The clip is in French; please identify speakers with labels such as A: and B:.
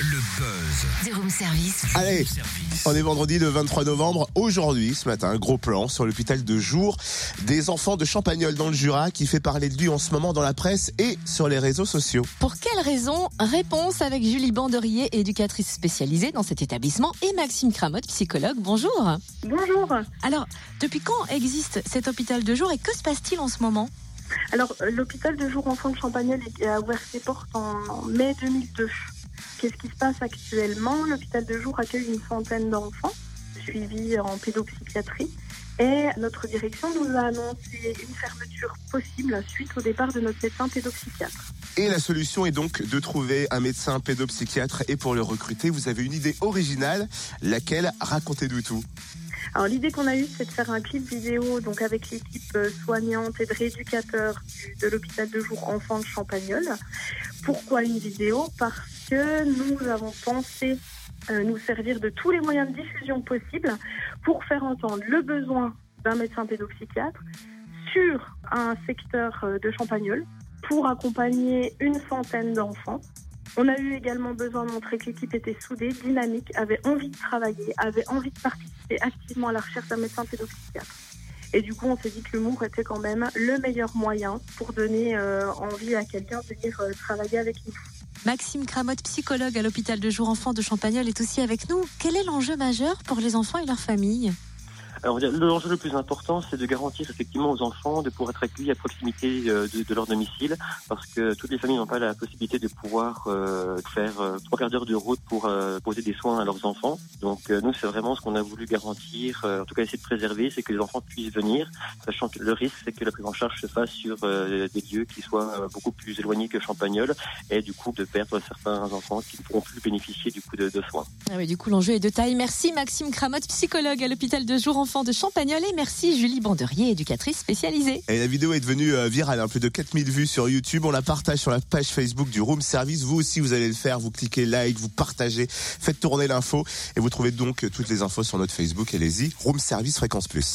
A: Le buzz.
B: Du room service.
C: Allez, on est vendredi le 23 novembre. Aujourd'hui, ce matin, un gros plan sur l'hôpital de jour des enfants de Champagnol dans le Jura qui fait parler de lui en ce moment dans la presse et sur les réseaux sociaux.
D: Pour quelle raison Réponse avec Julie Banderier, éducatrice spécialisée dans cet établissement, et Maxime Cramotte, psychologue. Bonjour.
E: Bonjour.
D: Alors, depuis quand existe cet hôpital de jour et que se passe-t-il en ce moment?
E: Alors, euh, l'hôpital de jour enfants de Champagnol a ouvert ses portes en mai 2002. Qu'est-ce qui se passe actuellement? L'hôpital de jour accueille une centaine d'enfants suivis en pédopsychiatrie. Et notre direction nous a annoncé une fermeture possible suite au départ de notre médecin pédopsychiatre.
C: Et la solution est donc de trouver un médecin pédopsychiatre et pour le recruter, vous avez une idée originale, laquelle? Racontez-nous tout.
E: Alors l'idée qu'on a eue, c'est de faire un clip vidéo donc avec l'équipe euh, soignante et de rééducateurs du- de l'hôpital de jour enfants de Champagnol. Pourquoi une vidéo? Parce que nous avons pensé euh, nous servir de tous les moyens de diffusion possibles pour faire entendre le besoin d'un médecin pédopsychiatre sur un secteur euh, de Champagnol pour accompagner une centaine d'enfants. On a eu également besoin de montrer que l'équipe était soudée, dynamique, avait envie de travailler, avait envie de participer activement à la recherche d'un médecin pédopsychiatre. Et du coup, on s'est dit que l'humour était quand même le meilleur moyen pour donner euh, envie à quelqu'un de venir euh, travailler avec nous.
D: Maxime Cramotte, psychologue à l'hôpital de jour enfants de Champagnol, est aussi avec nous. Quel est l'enjeu majeur pour les enfants et leurs familles?
F: Alors, l'enjeu le plus important, c'est de garantir effectivement aux enfants de pouvoir être accueillis à proximité euh, de, leur domicile, parce que toutes les familles n'ont pas la possibilité de pouvoir euh, faire euh, trois quarts d'heure de route pour poser des soins à leurs enfants. Donc nous, c'est vraiment ce qu'on a voulu garantir, en tout cas essayer de préserver, c'est que les enfants puissent venir, sachant que le risque, c'est que la prise en charge se fasse sur des lieux qui soient beaucoup plus éloignés que Champagnol, et du coup de perdre certains enfants qui ne pourront plus bénéficier du coup de, de soins.
D: Ah oui, Du coup, l'enjeu est de taille. Merci Maxime Cramotte, psychologue à l'hôpital de jour enfants de Champagnol, et merci Julie Banderier, éducatrice spécialisée.
C: Et la vidéo est devenue euh, virale, hein, plus de 4000 vues sur YouTube. On la partage sur la page Facebook du Room Service. Vous aussi, vous allez le faire. Vous cliquez like, vous partagez, faites tourner l'info. Et vous trouvez donc toutes les infos sur notre Facebook. Allez-y, Room Service Fréquence Plus.